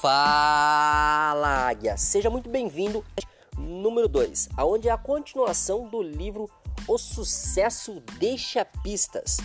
Fala Águia! Seja muito bem-vindo número 2, aonde é a continuação do livro O Sucesso Deixa Pistas,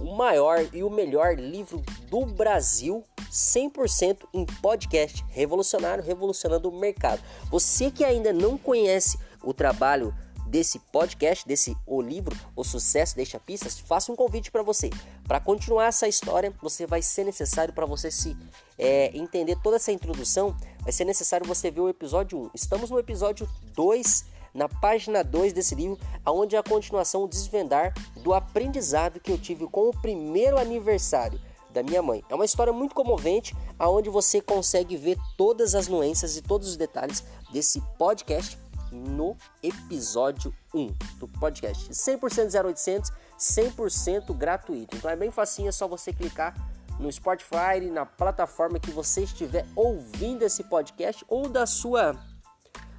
o maior e o melhor livro do Brasil, 100% em podcast, revolucionário, revolucionando o mercado. Você que ainda não conhece o trabalho desse podcast, desse o livro O Sucesso Deixa Pistas, faço um convite para você. Para continuar essa história, você vai ser necessário para você se é, entender toda essa introdução, vai ser necessário você ver o episódio 1. Estamos no episódio 2, na página 2 desse livro, onde é a continuação o desvendar do aprendizado que eu tive com o primeiro aniversário da minha mãe. É uma história muito comovente, aonde você consegue ver todas as nuances e todos os detalhes desse podcast no episódio 1 do podcast. 100% 0800, 100% gratuito. Então é bem facinho, é só você clicar no Spotify, na plataforma que você estiver ouvindo esse podcast ou da sua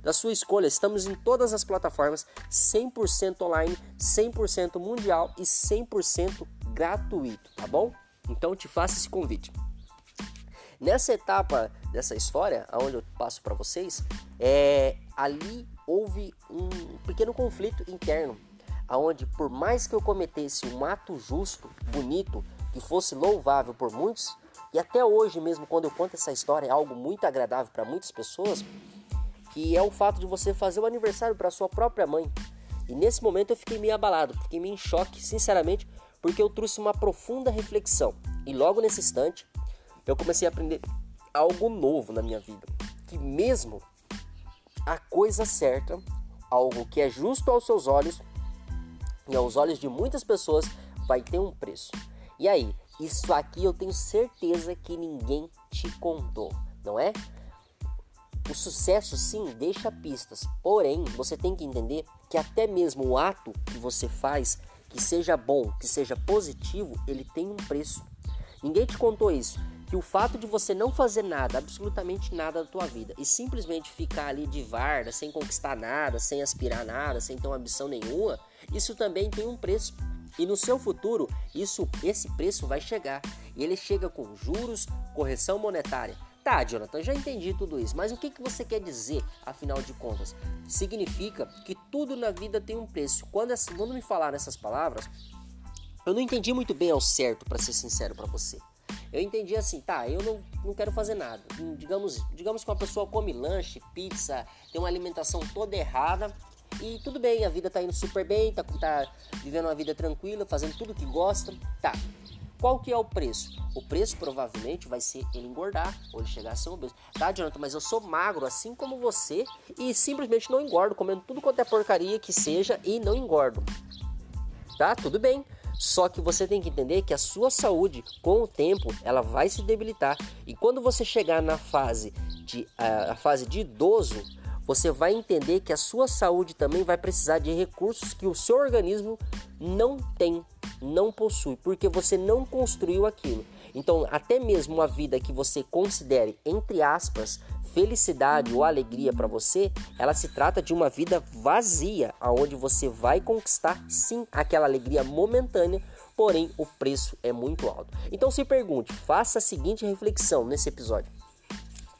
da sua escolha. Estamos em todas as plataformas, 100% online, 100% mundial e 100% gratuito, tá bom? Então te faço esse convite. Nessa etapa dessa história, aonde eu passo para vocês, é ali houve um pequeno conflito interno, aonde por mais que eu cometesse um ato justo, bonito, que fosse louvável por muitos, e até hoje mesmo quando eu conto essa história é algo muito agradável para muitas pessoas, que é o fato de você fazer o aniversário para sua própria mãe. E nesse momento eu fiquei meio abalado, fiquei meio em choque, sinceramente, porque eu trouxe uma profunda reflexão. E logo nesse instante, eu comecei a aprender algo novo na minha vida, que mesmo a coisa certa, algo que é justo aos seus olhos e aos olhos de muitas pessoas, vai ter um preço. E aí, isso aqui eu tenho certeza que ninguém te contou, não é? O sucesso sim deixa pistas, porém você tem que entender que até mesmo o ato que você faz, que seja bom, que seja positivo, ele tem um preço. Ninguém te contou isso que o fato de você não fazer nada, absolutamente nada da tua vida, e simplesmente ficar ali de varda, sem conquistar nada, sem aspirar nada, sem ter uma ambição nenhuma, isso também tem um preço. E no seu futuro, isso, esse preço vai chegar. E ele chega com juros, correção monetária. Tá, Jonathan, já entendi tudo isso, mas o que, que você quer dizer, afinal de contas? Significa que tudo na vida tem um preço. Quando, quando me falaram essas palavras, eu não entendi muito bem ao certo, para ser sincero para você. Eu entendi assim, tá, eu não, não quero fazer nada. Digamos, digamos que uma pessoa come lanche, pizza, tem uma alimentação toda errada e tudo bem, a vida tá indo super bem, tá, tá vivendo uma vida tranquila, fazendo tudo que gosta, tá. Qual que é o preço? O preço provavelmente vai ser ele engordar ou ele chegar a ser obeso. Tá, Jonathan, mas eu sou magro assim como você e simplesmente não engordo, comendo tudo quanto é porcaria que seja e não engordo. Tá, tudo bem. Só que você tem que entender que a sua saúde, com o tempo, ela vai se debilitar. E quando você chegar na fase de, a, a fase de idoso, você vai entender que a sua saúde também vai precisar de recursos que o seu organismo não tem, não possui, porque você não construiu aquilo. Então, até mesmo uma vida que você considere, entre aspas, felicidade ou alegria para você, ela se trata de uma vida vazia, aonde você vai conquistar sim aquela alegria momentânea, porém o preço é muito alto. Então se pergunte, faça a seguinte reflexão nesse episódio: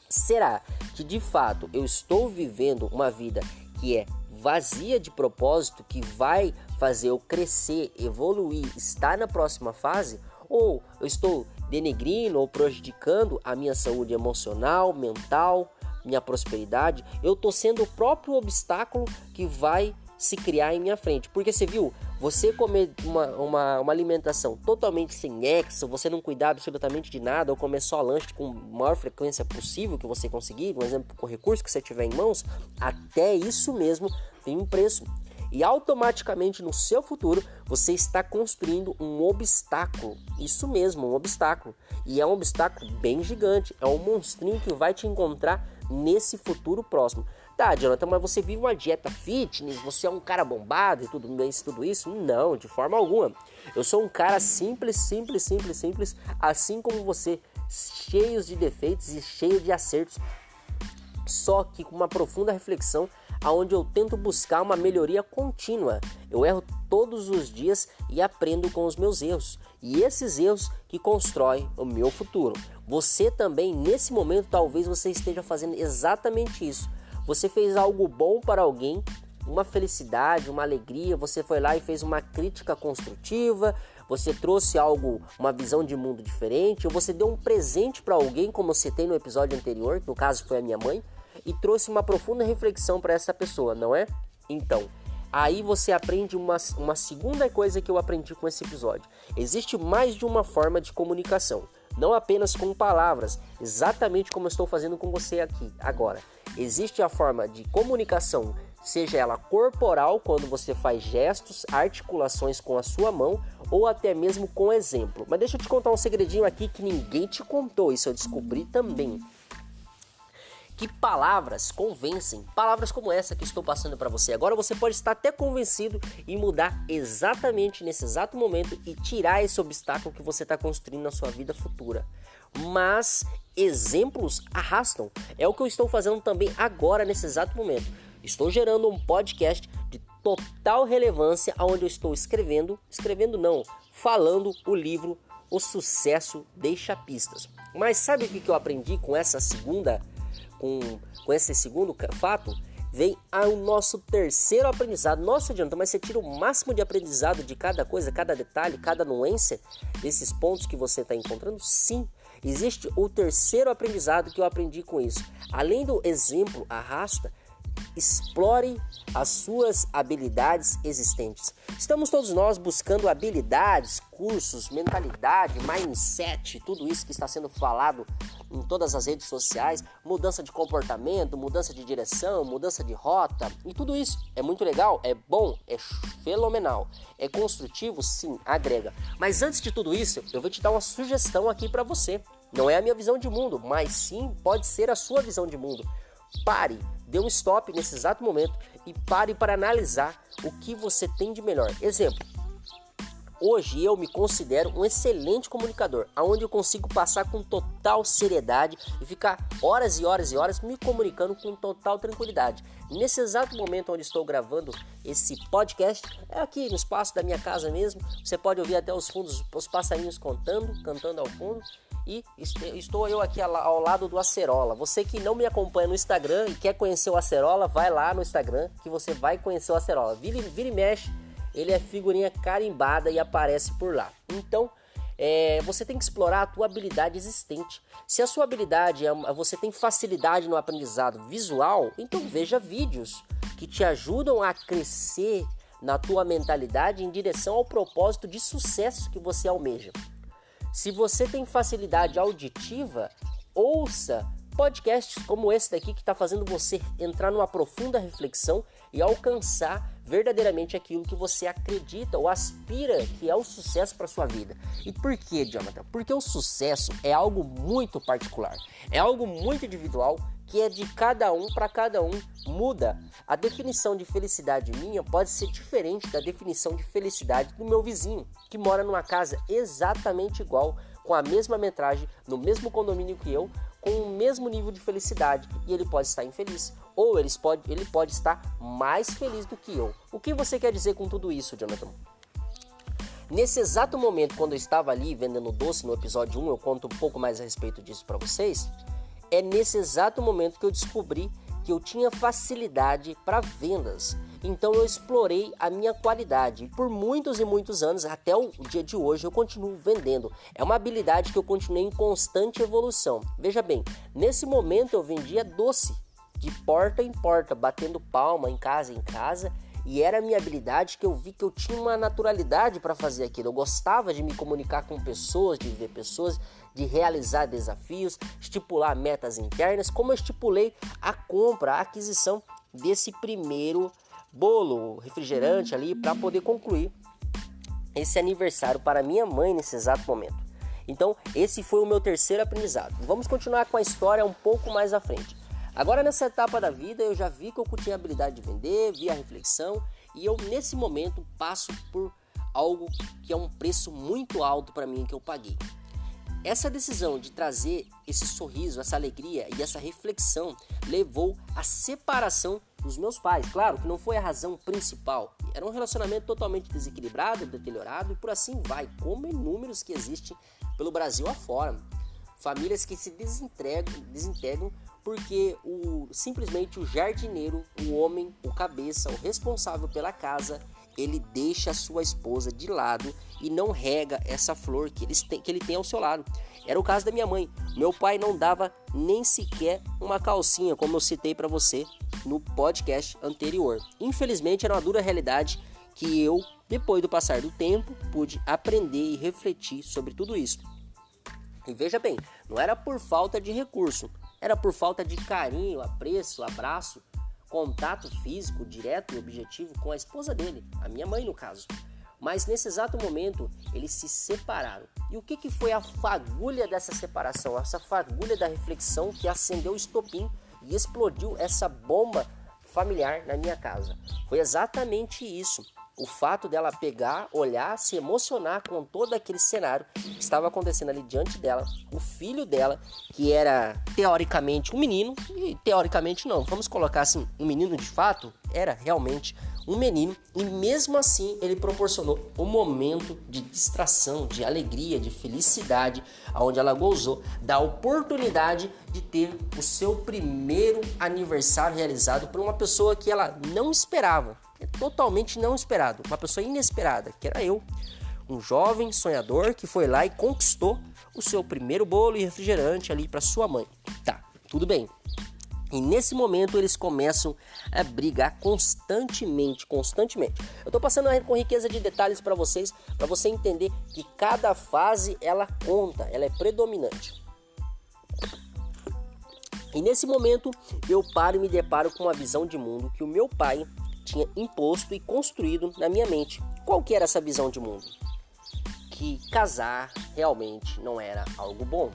será que de fato eu estou vivendo uma vida que é vazia de propósito, que vai fazer eu crescer, evoluir, estar na próxima fase? Ou eu estou denegrindo ou prejudicando a minha saúde emocional, mental, minha prosperidade, eu estou sendo o próprio obstáculo que vai se criar em minha frente. Porque você viu, você comer uma, uma, uma, alimentação totalmente sem nexo, você não cuidar absolutamente de nada, ou comer só lanche com maior frequência possível que você conseguir, por exemplo, com o recurso que você tiver em mãos, até isso mesmo tem um preço e automaticamente no seu futuro você está construindo um obstáculo. Isso mesmo, um obstáculo. E é um obstáculo bem gigante, é um monstrinho que vai te encontrar nesse futuro próximo. Tá, Jonathan, mas você vive uma dieta fitness, você é um cara bombado e tudo isso, tudo isso? Não, de forma alguma. Eu sou um cara simples, simples, simples, simples, assim como você, cheios de defeitos e cheio de acertos. Só que com uma profunda reflexão onde eu tento buscar uma melhoria contínua. Eu erro todos os dias e aprendo com os meus erros. E esses erros que constroem o meu futuro. Você também, nesse momento, talvez você esteja fazendo exatamente isso. Você fez algo bom para alguém, uma felicidade, uma alegria, você foi lá e fez uma crítica construtiva, você trouxe algo, uma visão de mundo diferente, ou você deu um presente para alguém, como eu citei no episódio anterior, no caso foi a minha mãe, e trouxe uma profunda reflexão para essa pessoa, não é? Então, aí você aprende uma, uma segunda coisa que eu aprendi com esse episódio. Existe mais de uma forma de comunicação, não apenas com palavras, exatamente como eu estou fazendo com você aqui agora. Existe a forma de comunicação, seja ela corporal, quando você faz gestos, articulações com a sua mão, ou até mesmo com exemplo. Mas deixa eu te contar um segredinho aqui que ninguém te contou, isso eu descobri também. Que palavras convencem, palavras como essa que estou passando para você. Agora você pode estar até convencido em mudar exatamente nesse exato momento e tirar esse obstáculo que você está construindo na sua vida futura. Mas exemplos arrastam. É o que eu estou fazendo também agora nesse exato momento. Estou gerando um podcast de total relevância onde eu estou escrevendo, escrevendo não, falando o livro O Sucesso Deixa Pistas. Mas sabe o que eu aprendi com essa segunda, com, com esse segundo fato? Vem ao nosso terceiro aprendizado. Nossa, adianta, mas você tira o máximo de aprendizado de cada coisa, cada detalhe, cada nuance desses pontos que você está encontrando? Sim, Existe o terceiro aprendizado que eu aprendi com isso. Além do exemplo arrasta, explore as suas habilidades existentes. Estamos todos nós buscando habilidades, cursos, mentalidade, mindset, tudo isso que está sendo falado em todas as redes sociais, mudança de comportamento, mudança de direção, mudança de rota, e tudo isso é muito legal, é bom, é fenomenal, é construtivo, sim, agrega. Mas antes de tudo isso, eu vou te dar uma sugestão aqui para você. Não é a minha visão de mundo, mas sim pode ser a sua visão de mundo. Pare, dê um stop nesse exato momento e pare para analisar o que você tem de melhor. Exemplo: Hoje eu me considero um excelente comunicador, aonde eu consigo passar com total seriedade e ficar horas e horas e horas me comunicando com total tranquilidade. Nesse exato momento onde estou gravando esse podcast, é aqui no espaço da minha casa mesmo. Você pode ouvir até os fundos, os passarinhos contando, cantando ao fundo. E estou eu aqui ao lado do Acerola. Você que não me acompanha no Instagram e quer conhecer o Acerola, vai lá no Instagram que você vai conhecer o Acerola. Vira, vira e mexe, ele é figurinha carimbada e aparece por lá. Então, é, você tem que explorar a tua habilidade existente. Se a sua habilidade é você tem facilidade no aprendizado visual, então veja vídeos que te ajudam a crescer na tua mentalidade em direção ao propósito de sucesso que você almeja. Se você tem facilidade auditiva, ouça podcasts como esse daqui que está fazendo você entrar numa profunda reflexão e alcançar verdadeiramente aquilo que você acredita ou aspira que é o sucesso para sua vida. E por que, Jonathan? Porque o sucesso é algo muito particular, é algo muito individual que é de cada um para cada um, muda. A definição de felicidade minha pode ser diferente da definição de felicidade do meu vizinho, que mora numa casa exatamente igual, com a mesma metragem, no mesmo condomínio que eu, com o mesmo nível de felicidade, e ele pode estar infeliz, ou ele pode, ele pode estar mais feliz do que eu. O que você quer dizer com tudo isso, Jonathan? Nesse exato momento, quando eu estava ali vendendo doce no episódio 1, eu conto um pouco mais a respeito disso para vocês é nesse exato momento que eu descobri que eu tinha facilidade para vendas. Então eu explorei a minha qualidade. Por muitos e muitos anos, até o dia de hoje, eu continuo vendendo. É uma habilidade que eu continuei em constante evolução. Veja bem, nesse momento eu vendia doce de porta em porta, batendo palma em casa em casa e era a minha habilidade que eu vi que eu tinha uma naturalidade para fazer aquilo. Eu gostava de me comunicar com pessoas, de ver pessoas, de realizar desafios, estipular metas internas, como eu estipulei a compra, a aquisição desse primeiro bolo, refrigerante ali para poder concluir esse aniversário para minha mãe nesse exato momento. Então, esse foi o meu terceiro aprendizado. Vamos continuar com a história um pouco mais à frente. Agora nessa etapa da vida eu já vi que eu tinha habilidade de vender, vi a reflexão e eu nesse momento passo por algo que é um preço muito alto para mim que eu paguei. Essa decisão de trazer esse sorriso, essa alegria e essa reflexão levou à separação dos meus pais. Claro que não foi a razão principal. Era um relacionamento totalmente desequilibrado, deteriorado e por assim vai, como inúmeros que existem pelo Brasil afora. Famílias que se desintegram, desintegram porque o, simplesmente o jardineiro, o homem, o cabeça, o responsável pela casa, ele deixa a sua esposa de lado e não rega essa flor que, que ele tem ao seu lado. Era o caso da minha mãe. Meu pai não dava nem sequer uma calcinha, como eu citei para você no podcast anterior. Infelizmente, era uma dura realidade que eu, depois do passar do tempo, pude aprender e refletir sobre tudo isso. E veja bem, não era por falta de recurso, era por falta de carinho, apreço, abraço, contato físico direto e objetivo com a esposa dele, a minha mãe no caso. Mas nesse exato momento eles se separaram. E o que, que foi a fagulha dessa separação? Essa fagulha da reflexão que acendeu o estopim e explodiu essa bomba familiar na minha casa. Foi exatamente isso o fato dela pegar, olhar, se emocionar com todo aquele cenário que estava acontecendo ali diante dela, o filho dela, que era teoricamente um menino, e teoricamente não, vamos colocar assim, um menino de fato, era realmente um menino, e mesmo assim ele proporcionou um momento de distração, de alegria, de felicidade, onde ela gozou da oportunidade de ter o seu primeiro aniversário realizado por uma pessoa que ela não esperava é totalmente não esperado, uma pessoa inesperada, que era eu, um jovem sonhador que foi lá e conquistou o seu primeiro bolo e refrigerante ali para sua mãe. Tá, tudo bem. E nesse momento eles começam a brigar constantemente, constantemente. Eu estou passando com riqueza de detalhes para vocês, para você entender que cada fase ela conta, ela é predominante. E nesse momento eu paro e me deparo com uma visão de mundo que o meu pai tinha imposto e construído na minha mente. Qual que era essa visão de mundo? Que casar realmente não era algo bom.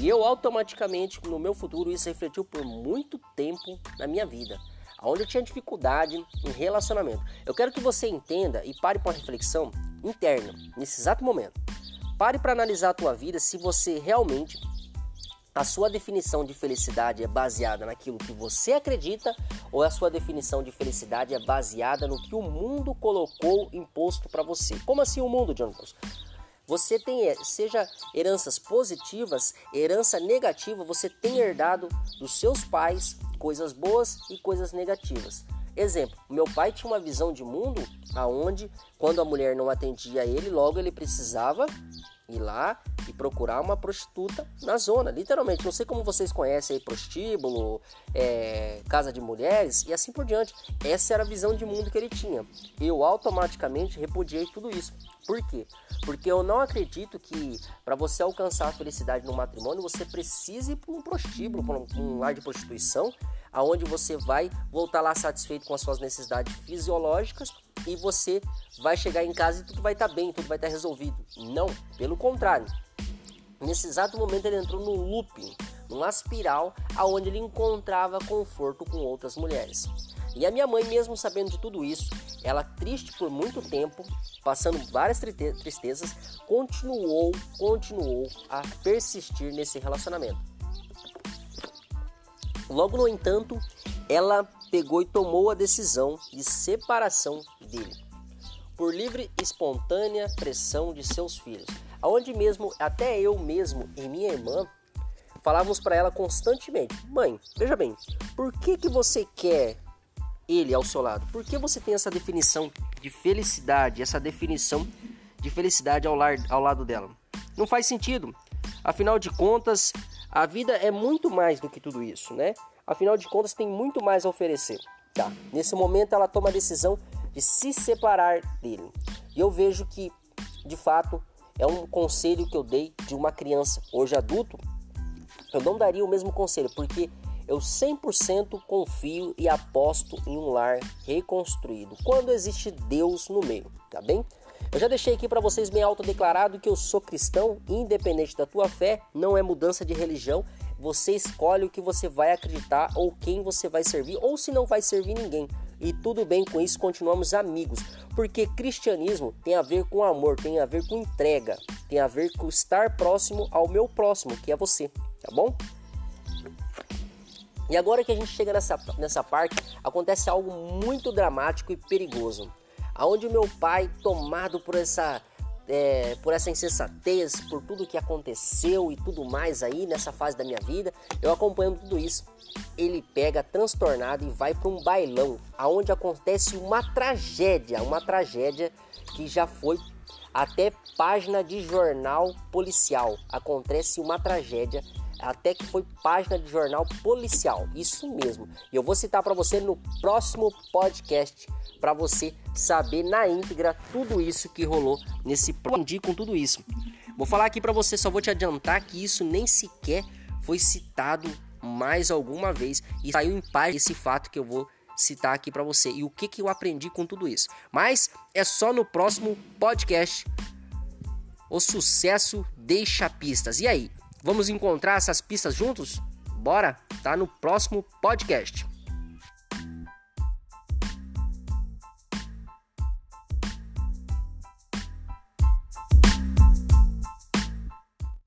E eu automaticamente, no meu futuro, isso refletiu por muito tempo na minha vida, onde eu tinha dificuldade em relacionamento. Eu quero que você entenda e pare para uma reflexão interna, nesse exato momento. Pare para analisar a tua vida se você realmente a sua definição de felicidade é baseada naquilo que você acredita ou a sua definição de felicidade é baseada no que o mundo colocou imposto para você? Como assim o mundo, Jonathan? Você tem, eh, seja heranças positivas, herança negativa, você tem herdado dos seus pais coisas boas e coisas negativas. Exemplo, meu pai tinha uma visão de mundo aonde quando a mulher não atendia ele, logo ele precisava ir lá e procurar uma prostituta na zona, literalmente. Não sei como vocês conhecem aí, prostíbulo, é, casa de mulheres e assim por diante. Essa era a visão de mundo que ele tinha. Eu automaticamente repudiei tudo isso. Por quê? Porque eu não acredito que para você alcançar a felicidade no matrimônio você precise ir para um prostíbulo, para um, lar de prostituição, aonde você vai voltar lá satisfeito com as suas necessidades fisiológicas e você vai chegar em casa e tudo vai estar tá bem, tudo vai estar tá resolvido. Não, pelo contrário. Nesse exato momento ele entrou num looping, numa espiral aonde ele encontrava conforto com outras mulheres. E a minha mãe, mesmo sabendo de tudo isso, ela triste por muito tempo, passando várias tristezas, continuou, continuou a persistir nesse relacionamento. Logo no entanto, ela pegou e tomou a decisão de separação dele, por livre e espontânea pressão de seus filhos. Aonde mesmo, até eu mesmo e minha irmã falávamos para ela constantemente: Mãe, veja bem, por que, que você quer ele ao seu lado? Por que você tem essa definição de felicidade, essa definição de felicidade ao, lar, ao lado dela? Não faz sentido. Afinal de contas, a vida é muito mais do que tudo isso, né? Afinal de contas, tem muito mais a oferecer. Tá. Nesse momento, ela toma a decisão de se separar dele. E eu vejo que, de fato, é um conselho que eu dei de uma criança. Hoje adulto, eu não daria o mesmo conselho, porque eu 100% confio e aposto em um lar reconstruído, quando existe Deus no meio, tá bem? Eu já deixei aqui para vocês bem autodeclarado que eu sou cristão, independente da tua fé, não é mudança de religião, você escolhe o que você vai acreditar ou quem você vai servir ou se não vai servir ninguém. E tudo bem com isso, continuamos amigos, porque cristianismo tem a ver com amor, tem a ver com entrega, tem a ver com estar próximo ao meu próximo, que é você, tá bom? E agora que a gente chega nessa, nessa parte, acontece algo muito dramático e perigoso. Aonde o meu pai, tomado por essa, é, por essa insensatez, por tudo que aconteceu e tudo mais aí nessa fase da minha vida, eu acompanhando tudo isso, ele pega transtornado e vai para um bailão, aonde acontece uma tragédia, uma tragédia que já foi até página de jornal policial. Acontece uma tragédia até que foi página de jornal policial. Isso mesmo. E eu vou citar para você no próximo podcast para você saber na íntegra tudo isso que rolou nesse aprendi com tudo isso. Vou falar aqui para você, só vou te adiantar que isso nem sequer foi citado mais alguma vez e saiu em paz esse fato que eu vou citar aqui para você e o que que eu aprendi com tudo isso. Mas é só no próximo podcast. O sucesso deixa pistas. E aí, Vamos encontrar essas pistas juntos? Bora? Tá no próximo podcast.